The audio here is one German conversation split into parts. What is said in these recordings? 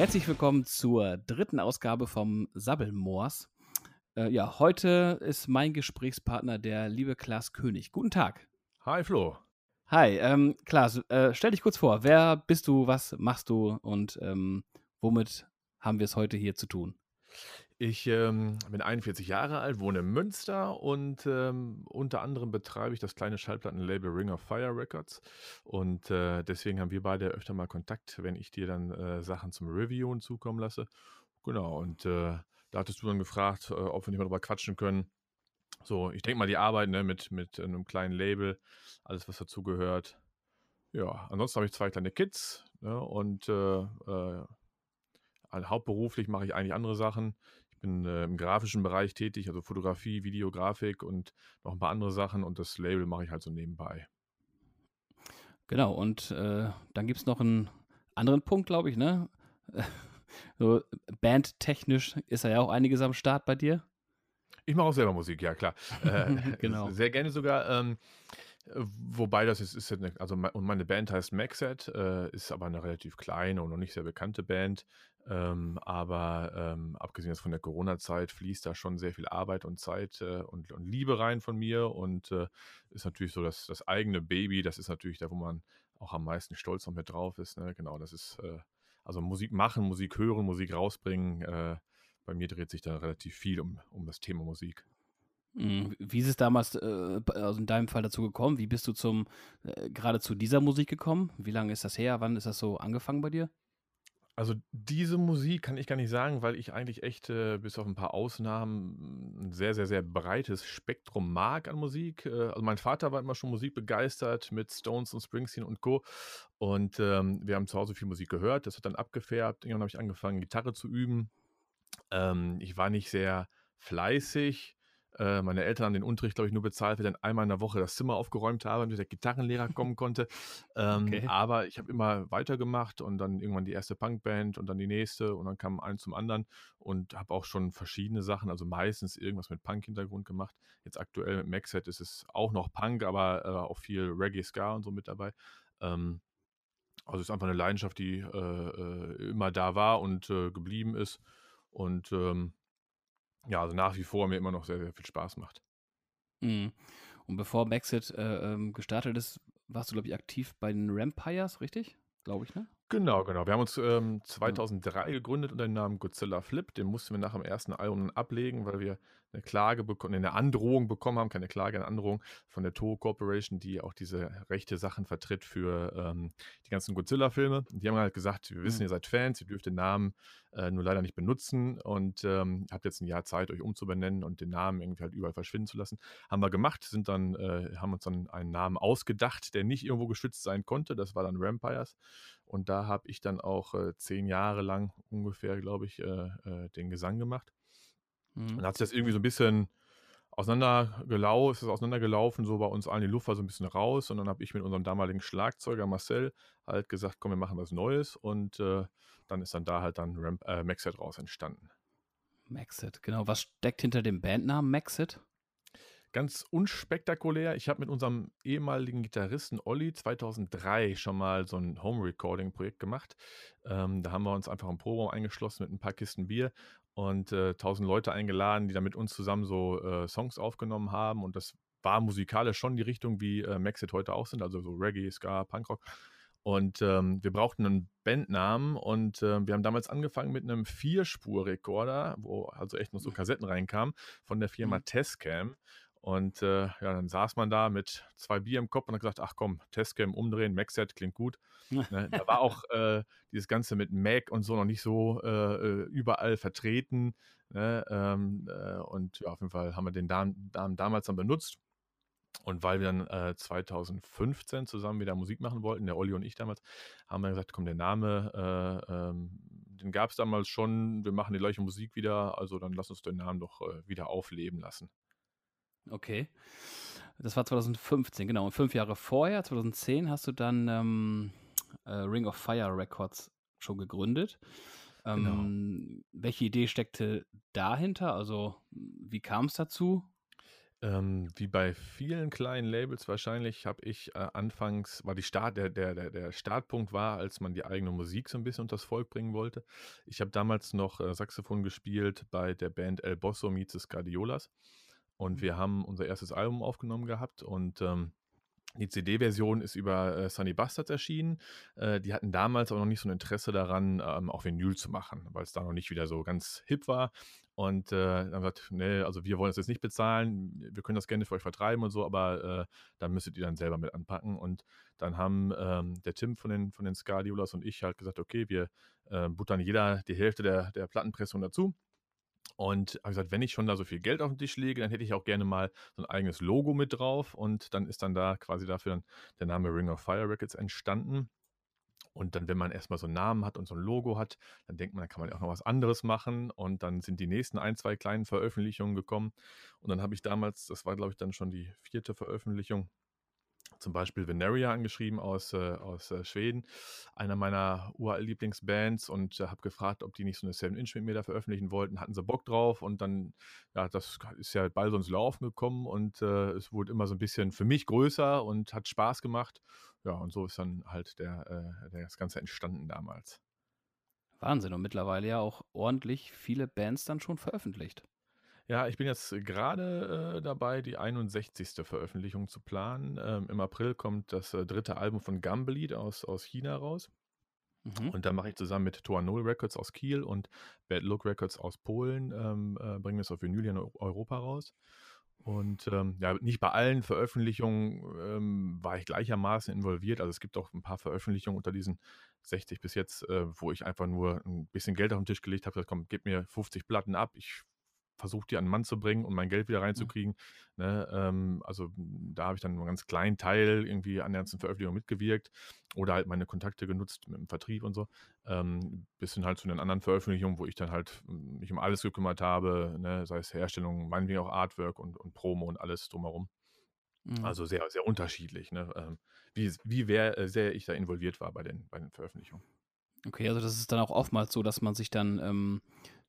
Herzlich willkommen zur dritten Ausgabe vom Sabbelmoors. Äh, ja, heute ist mein Gesprächspartner der liebe Klaas König. Guten Tag. Hi Flo. Hi, ähm, Klaas, äh, stell dich kurz vor. Wer bist du, was machst du und ähm, womit haben wir es heute hier zu tun? Ich ähm, bin 41 Jahre alt, wohne in Münster und ähm, unter anderem betreibe ich das kleine Schallplattenlabel Ring of Fire Records. Und äh, deswegen haben wir beide öfter mal Kontakt, wenn ich dir dann äh, Sachen zum Reviewen zukommen lasse. Genau, und äh, da hattest du dann gefragt, äh, ob wir nicht mal drüber quatschen können. So, ich denke mal, die Arbeit ne, mit, mit einem kleinen Label, alles, was dazugehört. Ja, ansonsten habe ich zwei kleine Kids ne, und äh, hauptberuflich mache ich eigentlich andere Sachen bin äh, im grafischen Bereich tätig, also Fotografie, Videografik und noch ein paar andere Sachen und das Label mache ich halt so nebenbei. Genau, und äh, dann gibt es noch einen anderen Punkt, glaube ich, ne? so, bandtechnisch ist ja auch einiges am Start bei dir. Ich mache auch selber Musik, ja klar. Äh, genau. Sehr gerne sogar. Ähm, Wobei das ist, ist eine, also und meine Band heißt Maxet, äh, ist aber eine relativ kleine und noch nicht sehr bekannte Band. Ähm, aber ähm, abgesehen von der Corona-Zeit fließt da schon sehr viel Arbeit und Zeit äh, und, und, Liebe rein von mir und äh, ist natürlich so dass das eigene Baby, das ist natürlich da, wo man auch am meisten stolz noch mit drauf ist. Ne? Genau, das ist äh, also Musik machen, Musik hören, Musik rausbringen. Äh, bei mir dreht sich da relativ viel um, um das Thema Musik. Mhm. Wie ist es damals, äh, also in deinem Fall dazu gekommen? Wie bist du zum, äh, gerade zu dieser Musik gekommen? Wie lange ist das her? Wann ist das so angefangen bei dir? Also diese Musik kann ich gar nicht sagen, weil ich eigentlich echt, äh, bis auf ein paar Ausnahmen, ein sehr, sehr, sehr breites Spektrum mag an Musik. Äh, also mein Vater war immer schon musikbegeistert mit Stones und Springsteen und Co. Und ähm, wir haben zu Hause viel Musik gehört. Das hat dann abgefärbt. Irgendwann habe ich angefangen, Gitarre zu üben. Ähm, ich war nicht sehr fleißig. Äh, meine Eltern haben den Unterricht, glaube ich, nur bezahlt, weil ich dann einmal in der Woche das Zimmer aufgeräumt habe, damit der Gitarrenlehrer kommen konnte. Ähm, okay. Aber ich habe immer weitergemacht und dann irgendwann die erste Punkband und dann die nächste und dann kam ein zum anderen und habe auch schon verschiedene Sachen, also meistens irgendwas mit Punk-Hintergrund gemacht. Jetzt aktuell mit Maxhead ist es auch noch Punk, aber äh, auch viel Reggae, Ska und so mit dabei. Ähm, also es ist einfach eine Leidenschaft, die äh, äh immer da war und äh, geblieben ist. Und ähm, ja, also nach wie vor mir immer noch sehr, sehr viel Spaß macht. Mhm. Und bevor Maxit äh, ähm, gestartet ist, warst du, glaube ich, aktiv bei den Rampires, richtig? Glaube ich, ne? Genau, genau. Wir haben uns ähm, 2003 mhm. gegründet unter dem Namen Godzilla Flip. Den mussten wir nach dem ersten Album ablegen, weil wir eine Klage bekommen, eine Androhung bekommen haben, keine Klage, eine Androhung von der Toho Corporation, die auch diese rechte Sachen vertritt für ähm, die ganzen Godzilla-Filme. Die haben halt gesagt, wir wissen, mhm. ihr seid Fans, ihr dürft den Namen äh, nur leider nicht benutzen und ähm, habt jetzt ein Jahr Zeit, euch umzubenennen und den Namen irgendwie halt überall verschwinden zu lassen. Haben wir gemacht, sind dann, äh, haben uns dann einen Namen ausgedacht, der nicht irgendwo geschützt sein konnte. Das war dann Rampires. Und da habe ich dann auch äh, zehn Jahre lang ungefähr, glaube ich, äh, äh, den Gesang gemacht. Mhm. Dann hat sich das irgendwie so ein bisschen auseinandergelaufen, ist es auseinandergelaufen, so bei uns allen die Luft war so ein bisschen raus und dann habe ich mit unserem damaligen Schlagzeuger Marcel halt gesagt, komm, wir machen was Neues und äh, dann ist dann da halt dann Ramp, äh, Maxit raus entstanden. Maxit, genau. Was steckt hinter dem Bandnamen Maxit? Ganz unspektakulär. Ich habe mit unserem ehemaligen Gitarristen Olli 2003 schon mal so ein Home-Recording-Projekt gemacht. Ähm, da haben wir uns einfach im Proberaum eingeschlossen mit ein paar Kisten Bier und äh, tausend äh, Leute eingeladen, die da mit uns zusammen so äh, Songs aufgenommen haben. Und das war musikalisch schon die Richtung, wie äh, Maxit heute auch sind, also so Reggae, Ska, Punkrock. Und ähm, wir brauchten einen Bandnamen und äh, wir haben damals angefangen mit einem Vierspur-Rekorder, wo also echt noch so Kassetten reinkamen, von der Firma mhm. Testcam. Und äh, ja, dann saß man da mit zwei Bier im Kopf und hat gesagt, ach komm, Testcam umdrehen, Maxset klingt gut. ne, da war auch äh, dieses Ganze mit Mac und so noch nicht so äh, äh überall vertreten. Ne, ähm, äh, und ja, auf jeden Fall haben wir den Damen, Damen damals dann benutzt. Und weil wir dann 2015 äh, zusammen wieder Musik machen wollten, der Olli und ich damals, haben wir gesagt, komm, der Name, ähm, den gab es damals schon, wir machen die gleiche Musik wieder, also dann lass uns den Namen doch wieder aufleben lassen. Okay. Das war 2015, genau. Und fünf Jahre vorher, 2010, hast du dann ähm, äh, Ring of Fire Records schon gegründet. Ähm, genau. Welche Idee steckte dahinter? Also, wie kam es dazu? Ähm, wie bei vielen kleinen Labels wahrscheinlich habe ich äh, anfangs, war die Start, der, der, der, Startpunkt war, als man die eigene Musik so ein bisschen unters Volk bringen wollte. Ich habe damals noch äh, Saxophon gespielt bei der Band El Bosso meets the Scardiolas und wir haben unser erstes Album aufgenommen gehabt und ähm, die CD-Version ist über äh, Sunny Bastards erschienen. Äh, die hatten damals aber noch nicht so ein Interesse daran, ähm, auch Vinyl zu machen, weil es da noch nicht wieder so ganz hip war. Und äh, dann haben gesagt, nee, also wir wollen das jetzt nicht bezahlen, wir können das gerne für euch vertreiben und so, aber äh, da müsstet ihr dann selber mit anpacken. Und dann haben ähm, der Tim von den, von den Skadiolas und ich halt gesagt, okay, wir äh, buttern jeder die Hälfte der, der Plattenpressung dazu. Und habe gesagt, wenn ich schon da so viel Geld auf den Tisch lege, dann hätte ich auch gerne mal so ein eigenes Logo mit drauf. Und dann ist dann da quasi dafür der Name Ring of Fire Records entstanden. Und dann, wenn man erstmal so einen Namen hat und so ein Logo hat, dann denkt man, dann kann man ja auch noch was anderes machen. Und dann sind die nächsten ein, zwei kleinen Veröffentlichungen gekommen. Und dann habe ich damals, das war glaube ich dann schon die vierte Veröffentlichung, zum Beispiel Veneria angeschrieben aus, äh, aus äh, Schweden, einer meiner Lieblingsbands und äh, habe gefragt, ob die nicht so eine 7-Inch mit mir da veröffentlichen wollten. Hatten sie Bock drauf und dann, ja, das ist ja bald so ins Laufen gekommen und äh, es wurde immer so ein bisschen für mich größer und hat Spaß gemacht. Ja, und so ist dann halt der, äh, der das Ganze entstanden damals. Wahnsinn. Und mittlerweile ja auch ordentlich viele Bands dann schon veröffentlicht. Ja, ich bin jetzt gerade äh, dabei, die 61. Veröffentlichung zu planen. Ähm, Im April kommt das äh, dritte Album von Gumblied aus, aus China raus. Mhm. Und da mache ich zusammen mit Toa Null Records aus Kiel und Bad Look Records aus Polen, ähm, äh, bringen wir es auf Vinyl in Europa raus. Und ähm, ja, nicht bei allen Veröffentlichungen ähm, war ich gleichermaßen involviert. Also es gibt auch ein paar Veröffentlichungen unter diesen 60 bis jetzt, äh, wo ich einfach nur ein bisschen Geld auf den Tisch gelegt habe, gesagt, komm, gib mir 50 Platten ab, ich versuche die an den Mann zu bringen und mein Geld wieder reinzukriegen. Mhm. Ne? Ähm, also da habe ich dann einen ganz kleinen Teil irgendwie an der ganzen Veröffentlichung mitgewirkt oder halt meine Kontakte genutzt mit dem Vertrieb und so. Ähm, bis hin halt zu den anderen Veröffentlichungen, wo ich dann halt mich um alles gekümmert habe, ne? sei es Herstellung, meinetwegen auch Artwork und, und Promo und alles drumherum. Mhm. Also sehr, sehr unterschiedlich, ne? ähm, wie, wie wer, äh, sehr ich da involviert war bei den, bei den Veröffentlichungen. Okay, also das ist dann auch oftmals so, dass man sich dann ähm,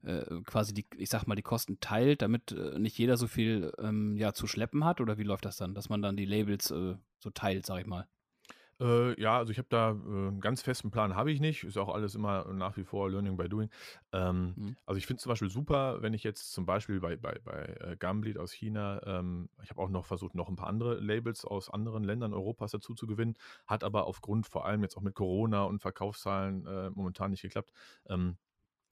äh, quasi die, ich sag mal, die Kosten teilt, damit äh, nicht jeder so viel ähm, ja, zu schleppen hat? Oder wie läuft das dann, dass man dann die Labels äh, so teilt, sag ich mal? Äh, ja, also ich habe da einen ganz festen Plan habe ich nicht. Ist auch alles immer nach wie vor Learning by Doing. Ähm, mhm. Also ich finde es zum Beispiel super, wenn ich jetzt zum Beispiel bei, bei, bei Gumbleed aus China, ähm, ich habe auch noch versucht, noch ein paar andere Labels aus anderen Ländern Europas dazu zu gewinnen, hat aber aufgrund vor allem jetzt auch mit Corona und Verkaufszahlen äh, momentan nicht geklappt. Ähm,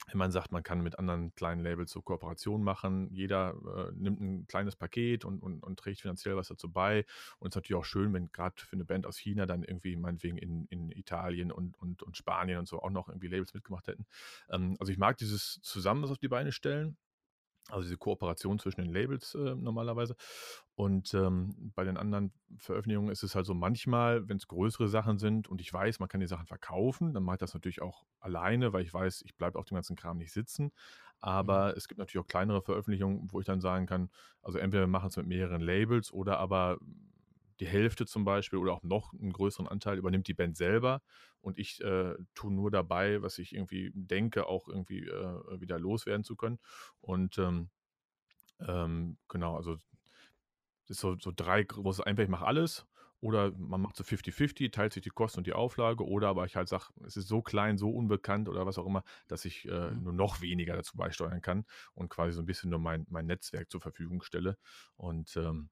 wenn man sagt, man kann mit anderen kleinen Labels so Kooperationen machen, jeder äh, nimmt ein kleines Paket und, und, und, trägt finanziell was dazu bei. Und es ist natürlich auch schön, wenn gerade für eine Band aus China dann irgendwie meinetwegen in, in Italien und, und, und Spanien und so auch noch irgendwie Labels mitgemacht hätten. Ähm, also ich mag dieses Zusammen was auf die Beine stellen. Also diese Kooperation zwischen den Labels äh, normalerweise. Und ähm, bei den anderen Veröffentlichungen ist es halt so manchmal, wenn es größere Sachen sind und ich weiß, man kann die Sachen verkaufen, dann mache ich das natürlich auch alleine, weil ich weiß, ich bleibe auf dem ganzen Kram nicht sitzen. Aber mhm. es gibt natürlich auch kleinere Veröffentlichungen, wo ich dann sagen kann, also entweder wir machen es mit mehreren Labels oder aber die Hälfte zum Beispiel oder auch noch einen größeren Anteil übernimmt die Band selber und ich äh, tue nur dabei, was ich irgendwie denke, auch irgendwie äh, wieder loswerden zu können. Und ähm, ähm, genau, also das ist so, so drei große, entweder ich mache alles oder man macht so 50-50, teilt sich die Kosten und die Auflage oder aber ich halt sage, es ist so klein, so unbekannt oder was auch immer, dass ich äh, mhm. nur noch weniger dazu beisteuern kann und quasi so ein bisschen nur mein, mein Netzwerk zur Verfügung stelle. Und ähm,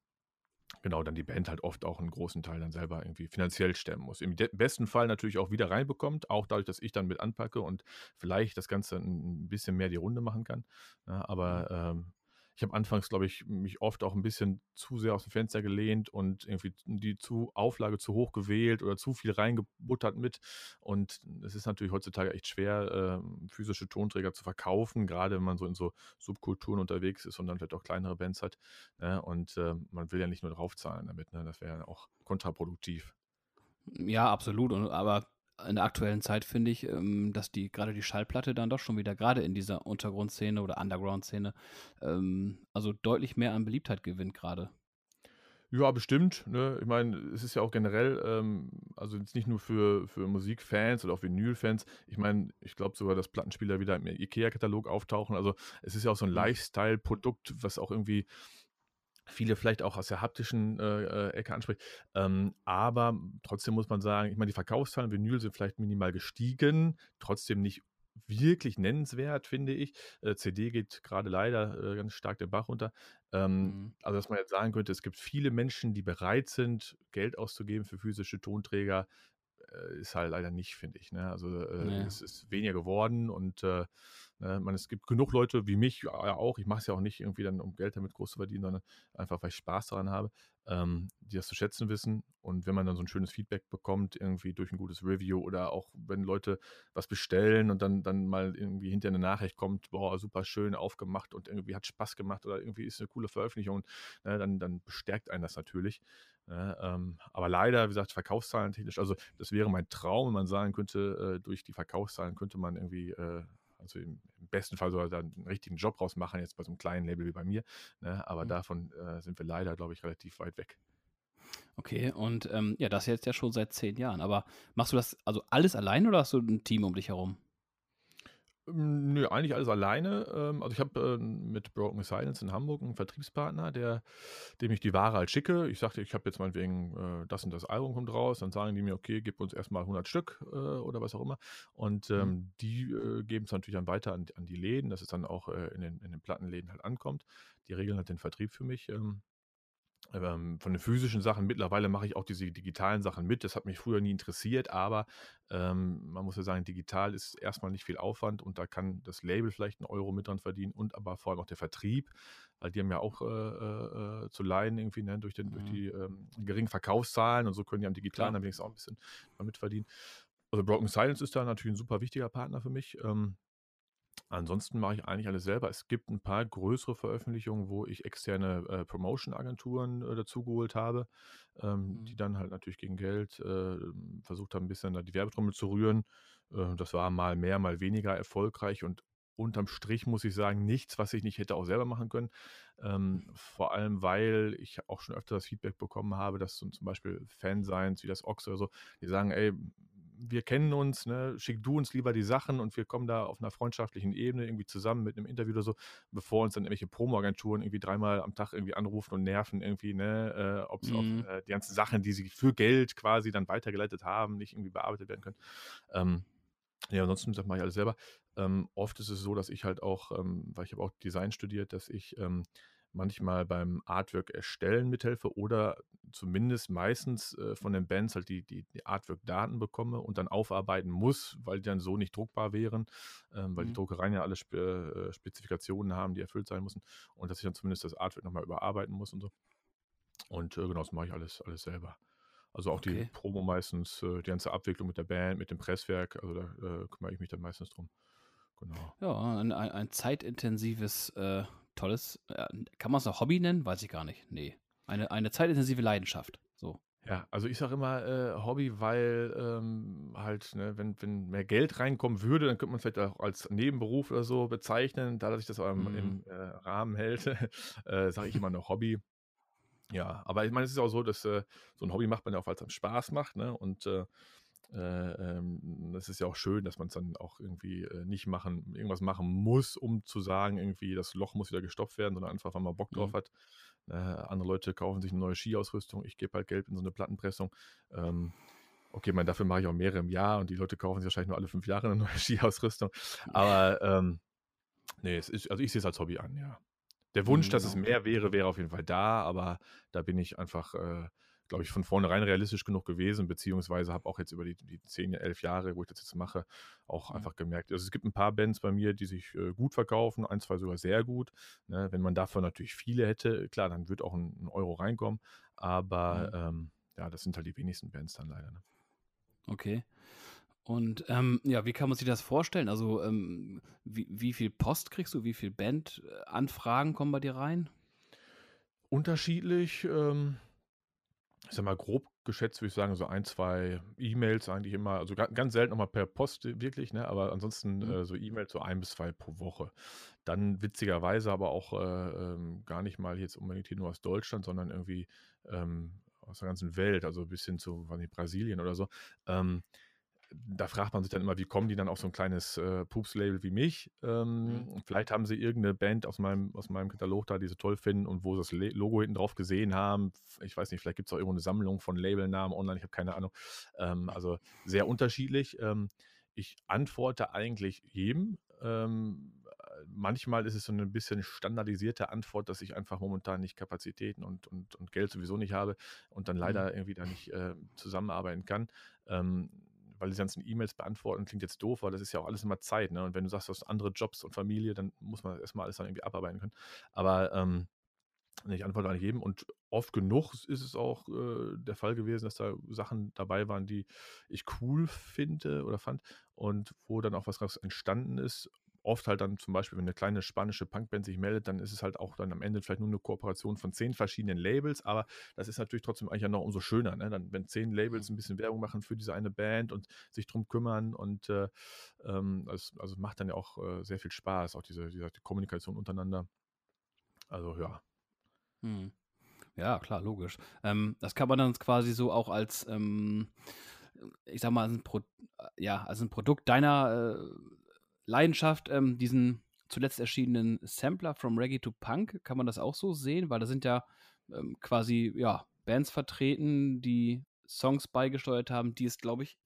genau, dann die Band halt oft auch einen großen Teil dann selber irgendwie finanziell stemmen muss. Im besten Fall natürlich auch wieder reinbekommt, auch dadurch, dass ich dann mit anpacke und vielleicht das Ganze ein bisschen mehr die Runde machen kann. Ja, aber mhm. ähm, ich habe anfangs, glaube ich, mich oft auch ein bisschen zu sehr aus dem Fenster gelehnt und irgendwie die zu Auflage zu hoch gewählt oder zu viel reingebuttert mit. Und es ist natürlich heutzutage echt schwer, äh, physische Tonträger zu verkaufen, gerade wenn man so in so Subkulturen unterwegs ist und dann vielleicht auch kleinere Bands hat. Ne? Und äh, man will ja nicht nur draufzahlen damit. Ne? Das wäre ja auch kontraproduktiv. Ja, absolut. Und, aber in der aktuellen Zeit finde ich, ähm, dass die gerade die Schallplatte dann doch schon wieder gerade in dieser Untergrundszene oder Underground-Szene ähm, also deutlich mehr an Beliebtheit gewinnt gerade. Ja, bestimmt. Ne? Ich meine, es ist ja auch generell, ähm, also jetzt nicht nur für, für Musikfans oder auch Vinyl-Fans. Ich meine, ich glaube sogar, dass Plattenspieler wieder im IKEA-Katalog auftauchen. Also es ist ja auch so ein mhm. Lifestyle-Produkt, was auch irgendwie viele vielleicht auch aus der haptischen äh, äh, Ecke anspricht. Ähm, aber trotzdem muss man sagen, ich meine, die Verkaufszahlen Vinyl sind vielleicht minimal gestiegen, trotzdem nicht wirklich nennenswert, finde ich. Äh, CD geht gerade leider äh, ganz stark den Bach runter. Ähm, mhm. Also, dass man jetzt sagen könnte, es gibt viele Menschen, die bereit sind, Geld auszugeben für physische Tonträger, äh, ist halt leider nicht, finde ich. Ne? Also, äh, nee. es ist weniger geworden und äh, Ne? Man, es gibt genug Leute wie mich ja auch, ich mache es ja auch nicht irgendwie dann, um Geld damit groß zu verdienen, sondern einfach, weil ich Spaß daran habe, ähm, die das zu schätzen wissen. Und wenn man dann so ein schönes Feedback bekommt, irgendwie durch ein gutes Review oder auch wenn Leute was bestellen und dann, dann mal irgendwie hinter eine Nachricht kommt, boah, super schön aufgemacht und irgendwie hat Spaß gemacht oder irgendwie ist eine coole Veröffentlichung, ne, dann, dann bestärkt einen das natürlich. Ne, ähm, aber leider, wie gesagt, Verkaufszahlen technisch, also das wäre mein Traum, wenn man sagen könnte, äh, durch die Verkaufszahlen könnte man irgendwie äh, also im, besten Fall soll er einen richtigen Job draus machen, jetzt bei so einem kleinen Label wie bei mir. Ne? Aber mhm. davon äh, sind wir leider, glaube ich, relativ weit weg. Okay, und ähm, ja, das jetzt ja schon seit zehn Jahren. Aber machst du das also alles allein oder hast du ein Team um dich herum? Ähm, nö, eigentlich alles alleine. Ähm, also ich habe äh, mit Broken Silence in Hamburg einen Vertriebspartner, der, dem ich die Ware halt schicke. Ich sagte, ich habe jetzt meinetwegen äh, das und das Album kommt raus. Dann sagen die mir, okay, gib uns erstmal 100 Stück äh, oder was auch immer. Und mhm. ähm, mhm. die geben es natürlich dann weiter an, an, die Läden, dass es dann auch in den, in den Plattenläden halt ankommt. Die regeln halt den Vertrieb für mich. Ähm, von den physischen Sachen, mittlerweile mache ich auch diese digitalen Sachen mit. Das hat mich früher nie interessiert, aber ähm, man muss ja sagen, digital ist erstmal nicht viel Aufwand und da kann das Label vielleicht einen Euro mit dran verdienen und aber vor allem auch der Vertrieb, weil die haben ja auch äh, äh, äh zu leiden irgendwie ne, durch, den, mhm. durch die ähm, geringen Verkaufszahlen und so können die am digitalen dann wenigstens auch ein bisschen mitverdienen. Also Broken Silence ist da natürlich ein super wichtiger Partner für mich. Ähm, Ansonsten mache ich eigentlich alles selber. Es gibt ein paar größere Veröffentlichungen, wo ich externe äh, Promotion-Agenturen äh, dazugeholt habe, ähm, mhm. die dann halt natürlich gegen Geld äh, versucht haben, ein bisschen da die Werbetrommel zu rühren. Äh, das war mal mehr, mal weniger erfolgreich und unterm Strich muss ich sagen, nichts, was ich nicht hätte auch selber machen können. Ähm, vor allem, weil ich auch schon öfter das Feedback bekommen habe, dass so zum Beispiel Fanseins wie das Ox oder so, die sagen, ey, wir kennen uns, ne, schick du uns lieber die Sachen und wir kommen da auf einer freundschaftlichen Ebene irgendwie zusammen mit einem Interview oder so, bevor uns dann irgendwelche Promo-Agenturen irgendwie dreimal am Tag irgendwie anrufen und nerven irgendwie, ne, äh, ob mhm. auf äh, die ganzen Sachen, die sie für Geld quasi dann weitergeleitet haben, nicht irgendwie bearbeitet werden können. Ähm, ja, ansonsten das mache ich alles selber. Ähm, oft ist es so, dass ich halt auch, ähm, weil ich habe auch Design studiert, dass ich ähm, manchmal beim Artwork erstellen mithelfe oder zumindest meistens äh, von den Bands halt die, die, die Artwork-Daten bekomme und dann aufarbeiten muss, weil die dann so nicht druckbar wären, ähm, weil mhm. die Druckereien ja alle Spe äh, Spezifikationen haben, die erfüllt sein müssen und dass ich dann zumindest das Artwork nochmal überarbeiten muss und so. Und äh, genau, das mache ich alles, alles selber. Also auch okay. die Promo meistens, äh, die ganze Abwicklung mit der Band, mit dem Presswerk, also da äh, kümmere ich mich dann meistens drum. Genau. Ja, ein, ein zeitintensives äh, tolles, äh, kann man es noch Hobby nennen? Weiß ich gar nicht. Nee. Eine, eine zeitintensive Leidenschaft. So. Ja, also ich sage immer äh, Hobby, weil ähm, halt, ne, wenn, wenn mehr Geld reinkommen würde, dann könnte man vielleicht auch als Nebenberuf oder so bezeichnen. Da, dass sich das aber im, mhm. im äh, Rahmen hält, äh, sage ich immer noch Hobby. Ja, aber ich meine, es ist auch so, dass äh, so ein Hobby macht man ja auch, weil es einem Spaß macht, ne? Und äh, äh, ähm, das ist ja auch schön, dass man es dann auch irgendwie äh, nicht machen, irgendwas machen muss, um zu sagen, irgendwie das Loch muss wieder gestopft werden, sondern einfach, weil man Bock drauf mhm. hat. Äh, andere Leute kaufen sich eine neue Skiausrüstung, ich gebe halt Geld in so eine Plattenpressung. Ähm, okay, man, dafür mache ich auch mehrere im Jahr und die Leute kaufen sich wahrscheinlich nur alle fünf Jahre eine neue Skiausrüstung. Aber ähm, nee, es ist, also ich sehe es als Hobby an, ja. Der Wunsch, mhm, dass es genau. mehr wäre, wäre auf jeden Fall da, aber da bin ich einfach äh, glaube ich, von vornherein realistisch genug gewesen, beziehungsweise habe auch jetzt über die, die 10, 11 Jahre, wo ich das jetzt mache, auch mhm. einfach gemerkt. Also es gibt ein paar Bands bei mir, die sich äh, gut verkaufen, ein, zwei sogar sehr gut. Ne? Wenn man davon natürlich viele hätte, klar, dann wird auch ein, ein Euro reinkommen, aber mhm. ähm, ja, das sind halt die wenigsten Bands dann leider. Ne? Okay. Und ähm, ja, wie kann man sich das vorstellen? Also, ähm, wie, wie viel Post kriegst du? Wie viel Bandanfragen kommen bei dir rein? Unterschiedlich. Ähm, ich sag mal, grob geschätzt würde ich sagen, so ein, zwei E-Mails eigentlich immer, also ganz selten nochmal per Post wirklich, ne? aber ansonsten mhm. äh, so E-Mails so ein bis zwei pro Woche. Dann witzigerweise aber auch äh, ähm, gar nicht mal jetzt unbedingt hier nur aus Deutschland, sondern irgendwie ähm, aus der ganzen Welt, also bis hin zu was nicht, Brasilien oder so. Ähm, da fragt man sich dann immer, wie kommen die dann auf so ein kleines äh, Pups-Label wie mich? Ähm, Mhm. Vielleicht haben sie irgendeine Band aus meinem, aus meinem Katalog da, die sie toll finden und wo sie das Le- Logo hinten drauf gesehen haben. Ich weiß nicht, vielleicht gibt es auch irgendwo eine Sammlung von Labelnamen online, ich habe keine Ahnung. Ähm, also sehr unterschiedlich. Ähm, ich antworte eigentlich jedem. Ähm, äh, manchmal ist es so eine bisschen standardisierte Antwort, dass ich einfach momentan nicht Kapazitäten und, und, und Geld sowieso nicht habe und dann Mhm. leider irgendwie da nicht äh, zusammenarbeiten kann. Weil die ganzen E-Mails beantworten klingt jetzt doof, weil das ist ja auch alles immer Zeit. Ne? Und wenn du sagst, du hast andere Jobs und Familie, dann muss man erstmal alles dann irgendwie abarbeiten können. Aber ähm, ich antworte an jedem und oft genug ist es auch äh, der Fall gewesen, dass da Sachen dabei waren, die ich cool finde oder fand und wo dann auch was entstanden ist. Oft halt dann zum Beispiel, wenn eine kleine spanische Punkband sich meldet, dann ist es halt auch dann am Ende vielleicht nur eine Kooperation von zehn verschiedenen Labels, aber das ist natürlich trotzdem eigentlich ja noch umso schöner, ne? dann, wenn zehn Labels ein bisschen Werbung machen für diese eine Band und sich drum kümmern und äh, ähm, es, also es macht dann ja auch äh, sehr viel Spaß, auch diese, diese die Kommunikation untereinander. Also ja, Mhm. Ja, klar, logisch. Ähm, das kann man dann quasi so auch als, ähm, ich sag mal, als ein, Pro ja, als ein Produkt deiner äh, Leidenschaft, ähm, diesen zuletzt erschienenen Sampler From Reggae to Punk, kann man das auch so sehen? Weil da sind ja ähm, quasi, ja, Bands vertreten, die Songs beigesteuert haben, die es, glaube ich,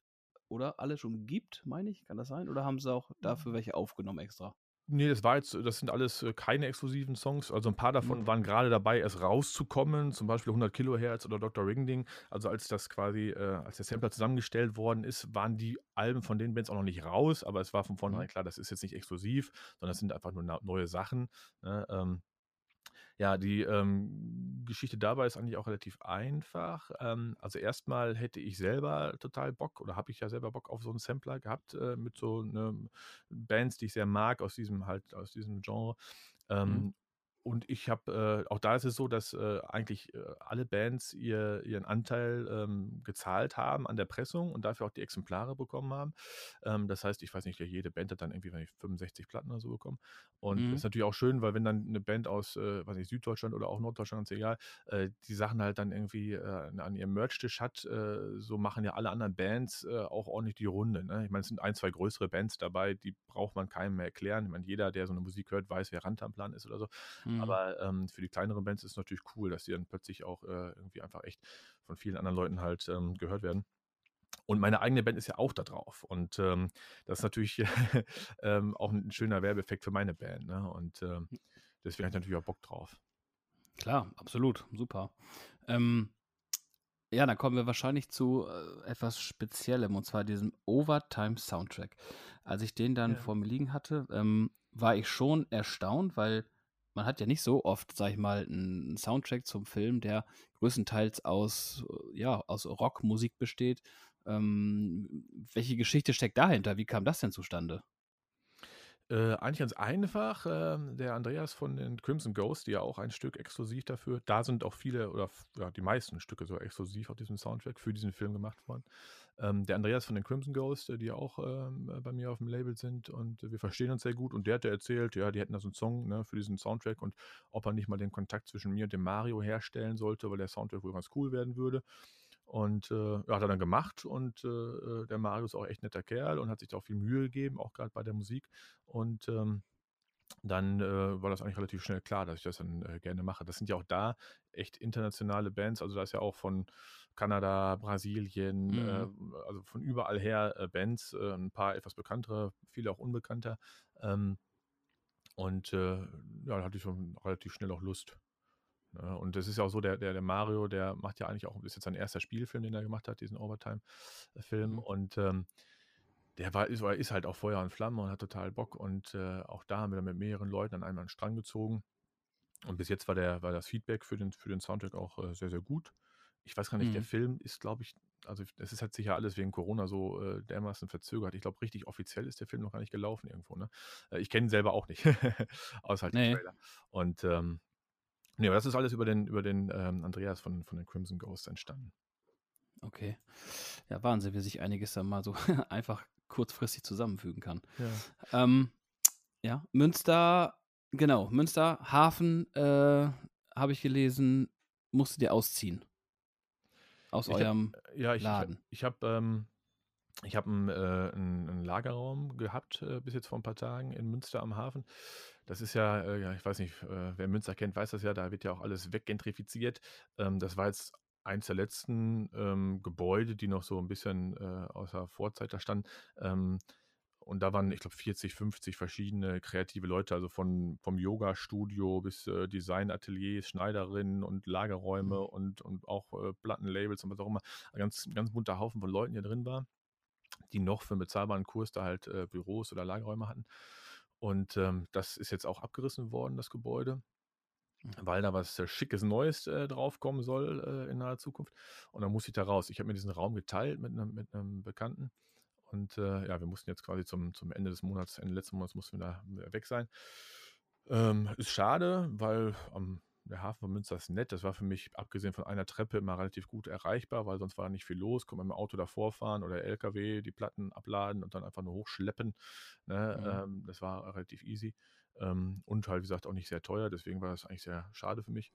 oder alle schon gibt, meine ich, kann das sein? Oder haben sie auch dafür welche aufgenommen extra? Nee, das war jetzt das sind alles, äh, keine exklusiven Songs. Also, ein paar davon Mhm. waren gerade dabei, erst rauszukommen, zum Beispiel 100 Kilohertz oder Dr. Ringding. Also, als das quasi äh, als der Sampler zusammengestellt worden ist, waren die Alben von den Bands auch noch nicht raus, aber es war von vornherein Mhm. klar, das ist jetzt nicht exklusiv, sondern das sind einfach nur neue Sachen, ne? Ähm, ja, die, ähm, Geschichte dabei ist eigentlich auch relativ einfach. Ähm, also, erstmal hätte ich selber total Bock oder habe ich ja selber Bock auf so 'n Sampler gehabt, äh, mit so, ne, Bands, die ich sehr mag aus diesem halt aus diesem Genre. Mhm. Und ich habe äh, auch da ist es so, dass, äh, eigentlich, äh, alle Bands ihr ihren Anteil, ähm, gezahlt haben an der Pressung und dafür auch die Exemplare bekommen haben. Ähm, das heißt, ich weiß nicht, jede Band hat dann irgendwie, weiß nicht, 65 Platten oder so bekommen. Und Mhm. ist natürlich auch schön, weil wenn dann eine Band aus, äh, weiß nicht, Süddeutschland oder auch Norddeutschland, ganz egal, äh, die Sachen halt dann irgendwie, äh, an ihrem Merchtisch hat, so machen ja alle anderen Bands, auch ordentlich die Runde, ne? Ich meine, es sind ein, 2 größere Bands dabei, die braucht man keinem mehr erklären. Ich meine, jeder, der so eine Musik hört, weiß, wer Rantanplan ist oder so. Mhm. Aber, ähm, für die kleineren Bands ist es natürlich cool, dass die dann plötzlich auch, äh, irgendwie einfach echt von vielen anderen Leuten halt, ähm, gehört werden. Und meine eigene Band ist ja auch da drauf. Und, ähm, das ist natürlich, ähm, auch ein schöner Werbeeffekt für meine Band, ne? Und, ähm, Hm. deswegen habe ich natürlich auch Bock drauf. Klar, absolut, super. Ähm, ja, dann kommen wir wahrscheinlich zu äh, etwas Speziellem, und zwar diesem Overtime Soundtrack. Als ich den dann Ja. vor mir liegen hatte, ähm, war ich schon erstaunt, weil man hat ja nicht so oft, sag ich mal, einen Soundtrack zum Film, der größtenteils aus, äh, ja, aus Rockmusik besteht. Ähm, welche Geschichte steckt dahinter? Wie kam das denn zustande? Äh, eigentlich ganz einfach. Ähm, der Andreas von den Crimson Ghost, die ja auch ein Stück exklusiv dafür, da sind auch viele oder ja, die meisten Stücke so exklusiv auf diesem Soundtrack für diesen Film gemacht worden. Ähm, der Andreas von den Crimson Ghost, äh, die ja auch ähm, äh, bei mir auf dem Label sind und äh, wir verstehen uns sehr gut und der hat ja erzählt, ja, die hätten da so einen Song ne, für diesen Soundtrack und ob er nicht mal den Kontakt zwischen mir und dem Mario herstellen sollte, weil der Soundtrack wohl ganz cool werden würde. Und äh, hat er dann gemacht und äh, äh, der Mario ist auch echt netter Kerl und hat sich da auch viel Mühe gegeben, auch gerade bei der Musik. Und ähm, dann äh, war das eigentlich relativ schnell klar, dass ich das dann äh, gerne mache. Das sind ja auch da echt internationale Bands, also da ist ja auch von Kanada, Brasilien, äh, Mhm. also von überall her äh, Bands, äh, ein paar etwas bekanntere, viele auch unbekannter. Ähm, und äh, ja, da hatte ich schon relativ schnell auch Lust. Ne? Und das ist ja auch so, der, der, der Mario, der macht ja eigentlich auch, ist jetzt sein erster Spielfilm, den er gemacht hat, diesen Overtime-Film. Mhm. Und ähm, der war, ist, ist halt auch Feuer und Flamme und hat total Bock. Und äh, auch da haben wir dann mit mehreren Leuten an einem an den Strang gezogen. Und bis jetzt war, der, war das Feedback für den, für den Soundtrack auch äh, sehr, sehr gut. Ich weiß gar nicht, der Mhm. Film ist, glaube ich, also es ist halt sicher alles wegen Corona so äh, dermaßen verzögert. Ich glaube, richtig offiziell ist der Film noch gar nicht gelaufen irgendwo. Ne? Äh, ich kenne ihn selber auch nicht, außer halt den Nee. Trailer. Und ähm, nee, aber das ist alles über den, über den ähm, Andreas von, von den Crimson Ghosts entstanden. Okay. Ja, Wahnsinn, wie sich einiges dann mal so einfach kurzfristig zusammenfügen kann. Ja. Ähm, ja, Münster, genau, Münster, Hafen, äh, habe ich gelesen, musstet ihr ausziehen. Aus Ich hab- eurem Ja, ich, Laden. ich habe ähm, Ich habe einen, äh, 'n 'n Lagerraum gehabt, äh, bis jetzt vor ein paar Tagen in Münster am Hafen. Das ist ja, äh, ja, ich weiß nicht, äh, wer Münster kennt, weiß das ja, da wird ja auch alles weggentrifiziert. Ähm, das war jetzt eins der letzten, ähm, Gebäude, die noch so ein bisschen, äh, aus der Vorzeit da standen. Ähm, und da waren, ich glaube, 40, 50 verschiedene kreative Leute, also von vom Yoga-Studio bis, äh, Designateliers, Schneiderinnen und Lagerräume Mhm. und und auch, äh, Plattenlabels und was auch immer. Ein ganz ganz bunter Haufen von Leuten, da drin war, die noch für 'n bezahlbaren Kurs da halt, äh, Büros oder Lagerräume hatten. Und, ähm, das ist jetzt auch abgerissen worden, das Gebäude, Mhm. weil da was, äh, Schickes Neues, äh, draufkommen soll, äh, in naher Zukunft. Und dann musste ich da raus. Ich habe mir diesen Raum geteilt mit einem mit 'nem Bekannten und, äh, ja, wir mussten jetzt quasi zum zum Ende des Monats Ende letzten Monats mussten wir da, weg sein. Ähm, ist schade, weil am der Hafen von Münster ist nett. Das war für mich, abgesehen von einer Treppe, immer relativ gut erreichbar, weil sonst war nicht viel los. Konnte man mit dem Auto davor fahren oder LKW, die Platten abladen und dann einfach nur hochschleppen, ne? Mhm. Ähm, das war relativ easy. Ähm, und halt, wie gesagt, auch nicht sehr teuer, deswegen war das eigentlich sehr schade für mich.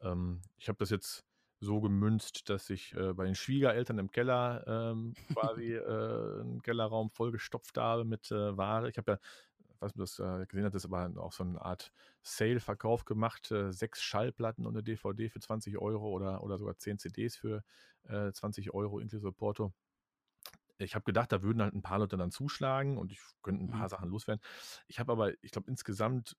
Ähm, ich habe das jetzt so gemünzt, dass ich, äh, bei den Schwiegereltern im Keller, ähm, quasi, äh, 'n Kellerraum vollgestopft habe mit, äh, Ware. Ich habe ja, weiß nicht, ob du das, äh, gesehen hattest, aber auch so 'ne Art Sale-Verkauf gemacht, äh, 6 Schallplatten und 'ne DVD für 20 Euro oder oder sogar 10 CDs für, äh, 20 Euro inklusive Porto. Ich habe gedacht, da würden halt 'n paar Leute dann zuschlagen und ich könnte 'n Mhm. paar Sachen loswerden. Ich habe aber, ich glaube, insgesamt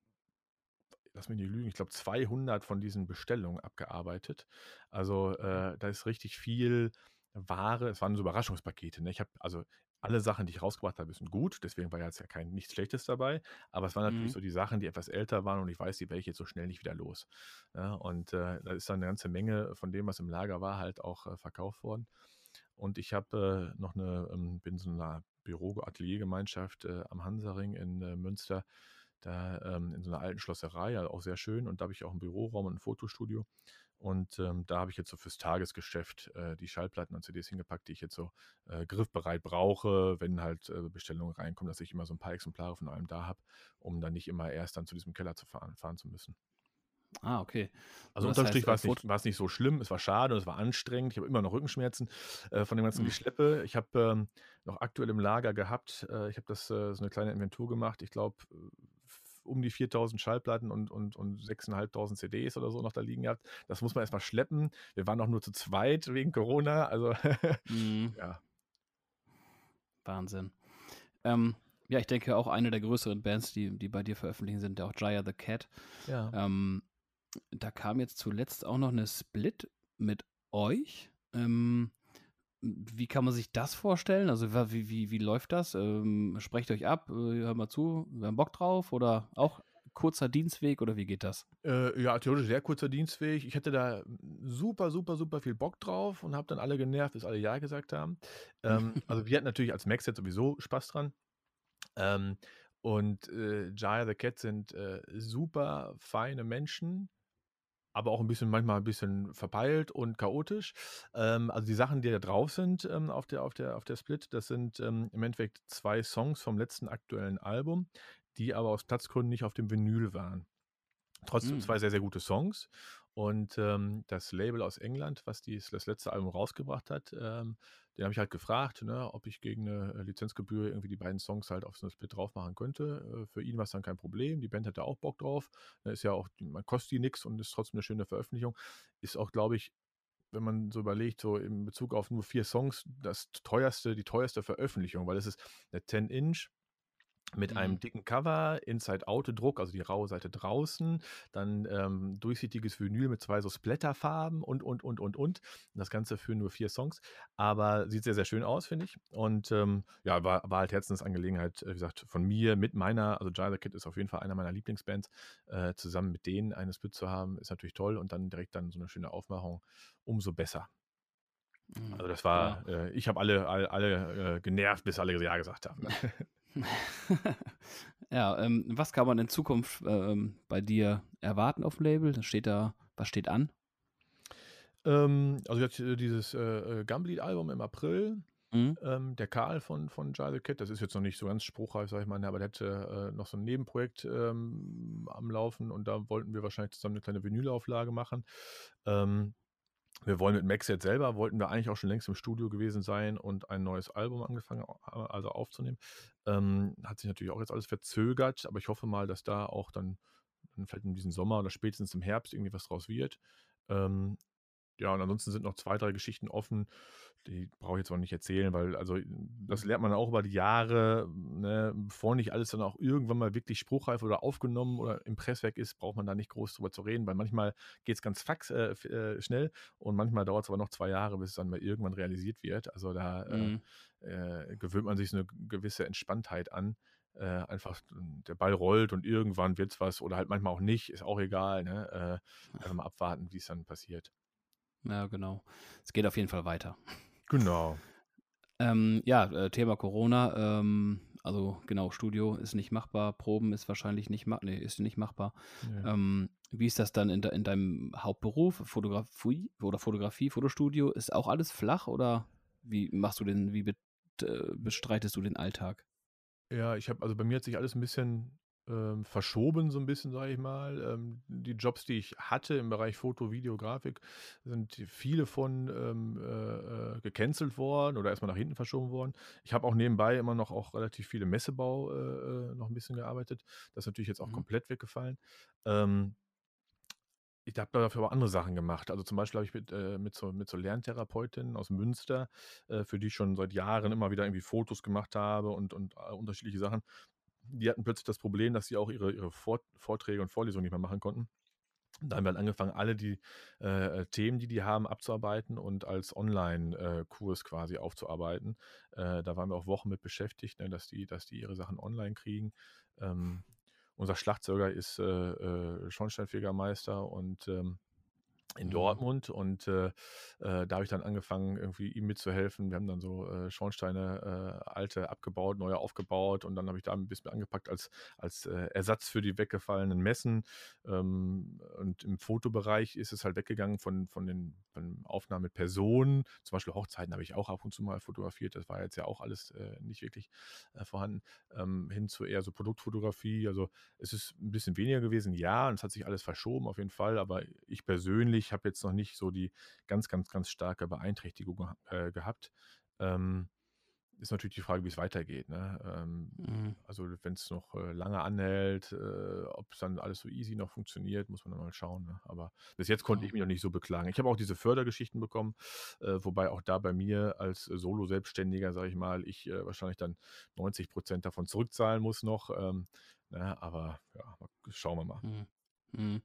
lass mich nicht lügen, ich glaube 200 von diesen Bestellungen abgearbeitet. Also, Mhm. äh, da ist richtig viel Ware es waren so Überraschungspakete, ne? Ich habe also alle Sachen, die ich rausgebracht habe, sind gut, deswegen war jetzt ja kein nichts Schlechtes dabei, aber es waren natürlich Mhm. so die Sachen, die etwas älter waren und ich weiß, die werde ich jetzt so schnell nicht wieder los, ja? Und, äh, da ist dann 'ne ganze Menge von dem, was im Lager war, halt auch, äh, verkauft worden. Und ich habe, äh, noch 'ne ähm, bin in so 'ner Büro Ateliergemeinschaft, äh, am Hansaring in, äh, Münster, da, ähm, in so 'ner alten Schlosserei, also auch sehr schön und da habe ich auch 'n Büroraum und 'n Fotostudio. Und, ähm, da habe ich jetzt so fürs Tagesgeschäft, äh, die Schallplatten und CDs hingepackt, die ich jetzt so, äh, griffbereit brauche, wenn halt, äh, Bestellungen reinkommen, dass ich immer so 'n paar Exemplare von allem da habe, um dann nicht immer erst dann zu diesem Keller zu fahren fahren zu müssen. Ah, okay. Also das unterm Strich war's Fot nicht war's nicht so schlimm. Es war schade und es war anstrengend. Ich habe immer noch Rückenschmerzen, äh, von dem ganzen Mhm. Geschleppe. Ich habe, ähm, noch aktuell im Lager gehabt äh, ich habe das, äh so 'ne kleine Inventur gemacht. Ich glaube, um die 4.000 Schallplatten und und und 6.500 CDs oder so noch da liegen gehabt. Das muss man erst mal schleppen. Wir waren auch nur zu zweit wegen Corona, also Mhm. ja. Wahnsinn. Ähm, ja, ich denke auch eine der größeren Bands, die die bei dir veröffentlichen, sind ja auch Jaya the Cat. Ja. Ähm, da kam jetzt zuletzt auch noch 'ne Split mit euch. Ähm, wie kann man sich das vorstellen? Also, wie wie wie läuft das? Ähm, sprecht euch ab: „Äh, hör mal zu, wir haben Bock drauf“, oder auch kurzer Dienstweg oder wie geht das? Äh, ja, theoretisch sehr kurzer Dienstweg. Ich hatte da super, super, super viel Bock drauf und habe dann alle genervt, bis alle ja gesagt haben. Ähm, also, wir hatten natürlich als Maxhead sowieso Spaß dran. Ähm, und, äh, Jaya the Cat sind, äh, super feine Menschen, aber auch 'n bisschen manchmal 'n bisschen verpeilt und chaotisch. Ähm, also, die Sachen, die da drauf sind, ähm, auf der auf der auf der Split, das sind, ähm, im Endeffekt 2 Songs vom letzten aktuellen Album, die aber aus Platzgründen nicht auf dem Vinyl waren. Trotzdem Mhm. 2 sehr, sehr gute Songs und, ähm, das Label aus England, was dies das letzte Album rausgebracht hat, ähm, den habe ich halt gefragt, ne, ob ich gegen 'ne, äh, Lizenzgebühr irgendwie die beiden Songs halt auf so 'ne Split drauf machen könnte. Äh, für ihn war's dann kein Problem. Die Band hatte auch Bock drauf. Ne, ist ja auch man kostet die nix und ist trotzdem 'ne schöne Veröffentlichung. Ist auch, glaube ich, wenn man so überlegt, so in Bezug auf nur 4 Songs, das teuerste die teuerste Veröffentlichung, weil es ist 'ne 10 Inch mit Mhm. einem dicken Cover, Inside-Out-Druck, also die raue Seite draußen, dann, ähm, durchsichtiges Vinyl mit 2 so Splatterfarben und, und, und, und, und. Das Ganze für nur 4 Songs, aber sieht sehr, sehr schön aus, finde ich. Und, ähm, ja, war war halt Herzensangelegenheit, äh, wie gesagt, von mir mit meiner also, the Cat ist auf jeden Fall einer meiner Lieblingsbands. Äh, zusammen mit denen eine Split zu haben, ist natürlich toll und dann direkt dann so 'ne schöne Aufmachung, umso besser. Mhm, Also, das ja. war äh, ich habe alle all alle, äh, genervt, bis alle ja gesagt haben? Ja, ähm, was kann man in Zukunft, ähm, bei dir erwarten aufm Label? Da steht da was steht an? Ähm, also, jetzt, äh, dieses, äh, äh, Gumblied-Album im April. Mhm. Ähm, der Karl von von Jaya the Cat, das ist jetzt noch nicht so ganz spruchreif, sage ich mal, ne, aber der hatte, äh, noch so 'n Nebenprojekt, ähm, am Laufen und da wollten wir wahrscheinlich zusammen 'ne kleine Vinylauflage machen. Ähm wir wollen mit Max jetzt selber, wollten wir eigentlich auch schon längst im Studio gewesen sein und ein neues Album angefangen, also aufzunehmen. Ähm, hat sich natürlich auch jetzt alles verzögert, aber ich hoffe mal, dass da auch dann, dann vielleicht in diesem Sommer oder spätestens im Herbst irgendwie was draus wird. Ähm, ja, und ansonsten sind noch zwei, drei Geschichten offen. Die brauche ich jetzt auch nicht erzählen, weil also das lernt man auch über die Jahre, ne, bevor nicht alles dann auch irgendwann mal wirklich spruchreif oder aufgenommen oder im Presswerk ist, braucht man da nicht groß drüber zu reden, weil manchmal geht es ganz fax äh, äh, schnell und manchmal dauert es aber noch zwei Jahre, bis es dann mal irgendwann realisiert wird. Also da äh, mhm. äh, gewöhnt man sich so eine gewisse Entspanntheit an. Äh, einfach der Ball rollt und irgendwann wird es was oder halt manchmal auch nicht, ist auch egal. Ne? Äh, einfach mal abwarten, wie es dann passiert. Ja, genau. Es geht auf jeden Fall weiter. Genau. Ähm, ja, äh, Thema Corona. Ähm, also genau, Studio ist nicht machbar, Proben ist wahrscheinlich nicht, ma nee, ist nicht machbar. Ja. Ähm, wie ist das dann in, de in deinem Hauptberuf? Fotografie oder Fotografie, Fotostudio? Ist auch alles flach oder wie machst du den, wie be äh, bestreitest du den Alltag? Ja, ich habe, also bei mir hat sich alles ein bisschen ähm, verschoben, so ein bisschen, sage ich mal. Ähm, die Jobs, die ich hatte im Bereich Foto, Video, Grafik, sind viele von ähm, äh, äh, gecancelt worden oder erstmal nach hinten verschoben worden. Ich habe auch nebenbei immer noch auch relativ viele Messebau äh, äh noch ein bisschen gearbeitet. Das ist natürlich jetzt auch mhm. komplett weggefallen. Ähm, ich habe dafür aber andere Sachen gemacht. Also zum Beispiel habe ich mit, äh, mit, so, mit so Lerntherapeutin aus Münster, äh, für die ich schon seit Jahren immer wieder irgendwie Fotos gemacht habe und, und äh, unterschiedliche Sachen die hatten plötzlich das Problem, dass sie auch ihre, ihre Vorträge und Vorlesungen nicht mehr machen konnten. Da haben wir halt angefangen, alle die äh, Themen, die die haben, abzuarbeiten und als Online-Kurs äh, quasi aufzuarbeiten. Äh, da waren wir auch Wochen mit beschäftigt, ne, dass, die, dass die ihre Sachen online kriegen. Ähm, unser Schlagzeuger ist äh, äh, Schornsteinfegermeister und ähm, in mhm. Dortmund und äh, äh, da habe ich dann angefangen, irgendwie ihm mitzuhelfen. Wir haben dann so äh, Schornsteine, äh, alte abgebaut, neue aufgebaut und dann habe ich da ein bisschen angepackt als, als äh, Ersatz für die weggefallenen Messen. Ähm, und im Fotobereich ist es halt weggegangen von, von den von Aufnahmen mit Personen. Zum Beispiel Hochzeiten habe ich auch ab und zu mal fotografiert. Das war jetzt ja auch alles nicht wirklich vorhanden. Ähm, hin zu eher so Produktfotografie. Also es ist ein bisschen weniger gewesen, ja, und es hat sich alles verschoben auf jeden Fall, aber ich persönlich ich habe jetzt noch nicht so die ganz, ganz, ganz starke Beeinträchtigung äh, gehabt. Ähm, ist natürlich die Frage, wie es weitergeht. Ne? Ähm, mhm. Also wenn es noch äh, lange anhält, äh, ob es dann alles so easy noch funktioniert, muss man dann mal schauen. Ne? Aber bis jetzt konnte ja. ich mich noch nicht so beklagen. Ich habe auch diese Fördergeschichten bekommen, äh, wobei auch da bei mir als Solo-Selbstständiger, sage ich mal, ich äh, wahrscheinlich dann 90 Prozent davon zurückzahlen muss noch. Ähm, ne? Aber ja, schauen wir mal. Mhm. Mhm.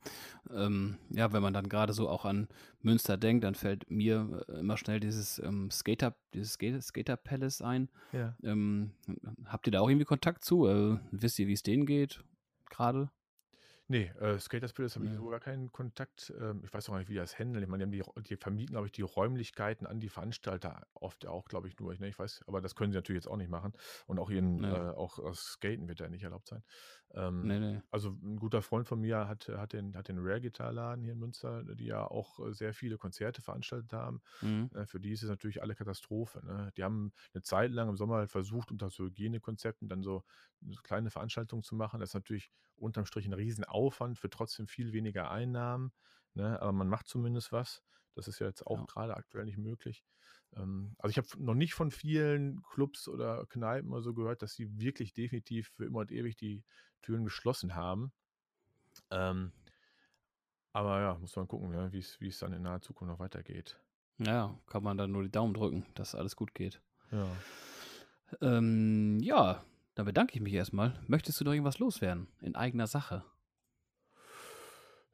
Ähm, ja, wenn man dann gerade so auch an Münster denkt, dann fällt mir äh, immer schnell dieses ähm, Skater, dieses Skater Palace ein. Ja. Ähm, habt ihr da auch irgendwie Kontakt zu? Äh, wisst ihr, wie es denen geht gerade? Nee, äh, Skaters Palace habe ich so gar keinen Kontakt. Ähm, ich weiß auch nicht, wie die das handeln. Ich meine, die, haben die, die vermieten, glaube ich, die Räumlichkeiten an die Veranstalter oft auch, glaube ich, nur. Ich, ne, ich weiß, aber das können sie natürlich jetzt auch nicht machen. Und auch ihren, nee. äh, auch Skaten wird da nicht erlaubt sein. Ähm, nee, nee. Also ein guter Freund von mir hat, hat den, hat den Rare-Gitarrladen hier in Münster, die ja auch äh, sehr viele Konzerte veranstaltet haben. Mhm. Äh, für die ist es natürlich alle Katastrophe. Ne? Die haben eine Zeit lang im Sommer halt versucht, unter so Hygienekonzepten dann so, so kleine Veranstaltungen zu machen. Das ist natürlich unterm Strich ein Riesenaufwand für trotzdem viel weniger Einnahmen. Ne? Aber man macht zumindest was. Das ist ja jetzt auch ja. gerade aktuell nicht möglich. Ähm, also ich habe noch nicht von vielen Clubs oder Kneipen oder so gehört, dass sie wirklich definitiv für immer und ewig die Türen geschlossen haben. Ähm, aber ja, muss man gucken, ja, wie es dann in naher Zukunft noch weitergeht. Ja, kann man dann nur die Daumen drücken, dass alles gut geht. Ja. Ähm, ja, dann bedanke ich mich erstmal. Möchtest du noch irgendwas loswerden? In eigener Sache?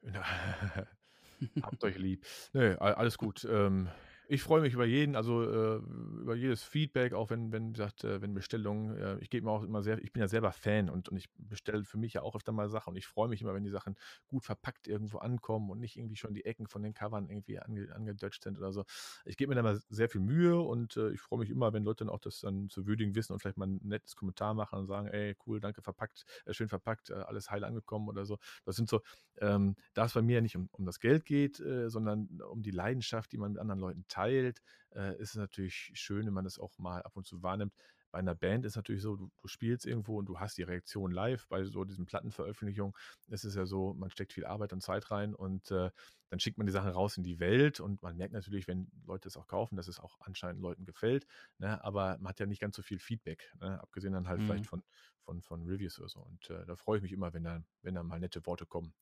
Habt euch lieb. Nö, alles gut. Ähm, ich freue mich über jeden, also äh, über jedes Feedback, auch wenn, wenn, wie gesagt, äh, wenn Bestellungen, äh, ich gebe mir auch immer sehr, ich bin ja selber Fan und, und ich bestelle für mich ja auch öfter mal Sachen und ich freue mich immer, wenn die Sachen gut verpackt irgendwo ankommen und nicht irgendwie schon die Ecken von den Covern irgendwie ange, angedutscht sind oder so. Ich gebe mir da mal sehr viel Mühe und äh, ich freue mich immer, wenn Leute dann auch das dann zu würdigen wissen und vielleicht mal ein nettes Kommentar machen und sagen, ey, cool, danke, verpackt, äh, schön verpackt, äh, alles heil angekommen oder so. Das sind so, ähm, da es bei mir ja nicht um, um das Geld geht, sondern um die Leidenschaft, die man mit anderen Leuten teilt, äh, ist es natürlich schön, wenn man das auch mal ab und zu wahrnimmt. bei einer Band ist natürlich so, du, du, spielst irgendwo und du hast die Reaktion live. Bei so diesen Plattenveröffentlichungen ist es ja so, man steckt viel Arbeit und Zeit rein und äh, dann schickt man die Sachen raus in die Welt und man merkt natürlich, wenn Leute es auch kaufen, dass es auch anscheinend Leuten gefällt. Ne? Aber man hat ja nicht ganz so viel Feedback, ne? abgesehen dann halt mhm. vielleicht von, von, von Reviews oder so. Und äh, da freue ich mich immer, wenn da, wenn da mal nette Worte kommen.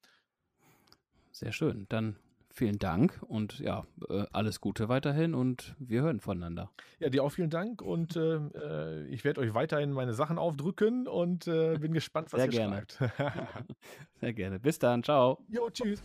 Sehr schön. Dann vielen Dank und ja, äh, alles Gute weiterhin und wir hören voneinander. Ja, dir auch vielen Dank und äh, äh ich werde euch weiterhin meine Sachen aufdrücken und äh, bin gespannt, was Sehr ihr gerne. schreibt. Sehr gerne. Bis dann. Ciao. Jo, tschüss.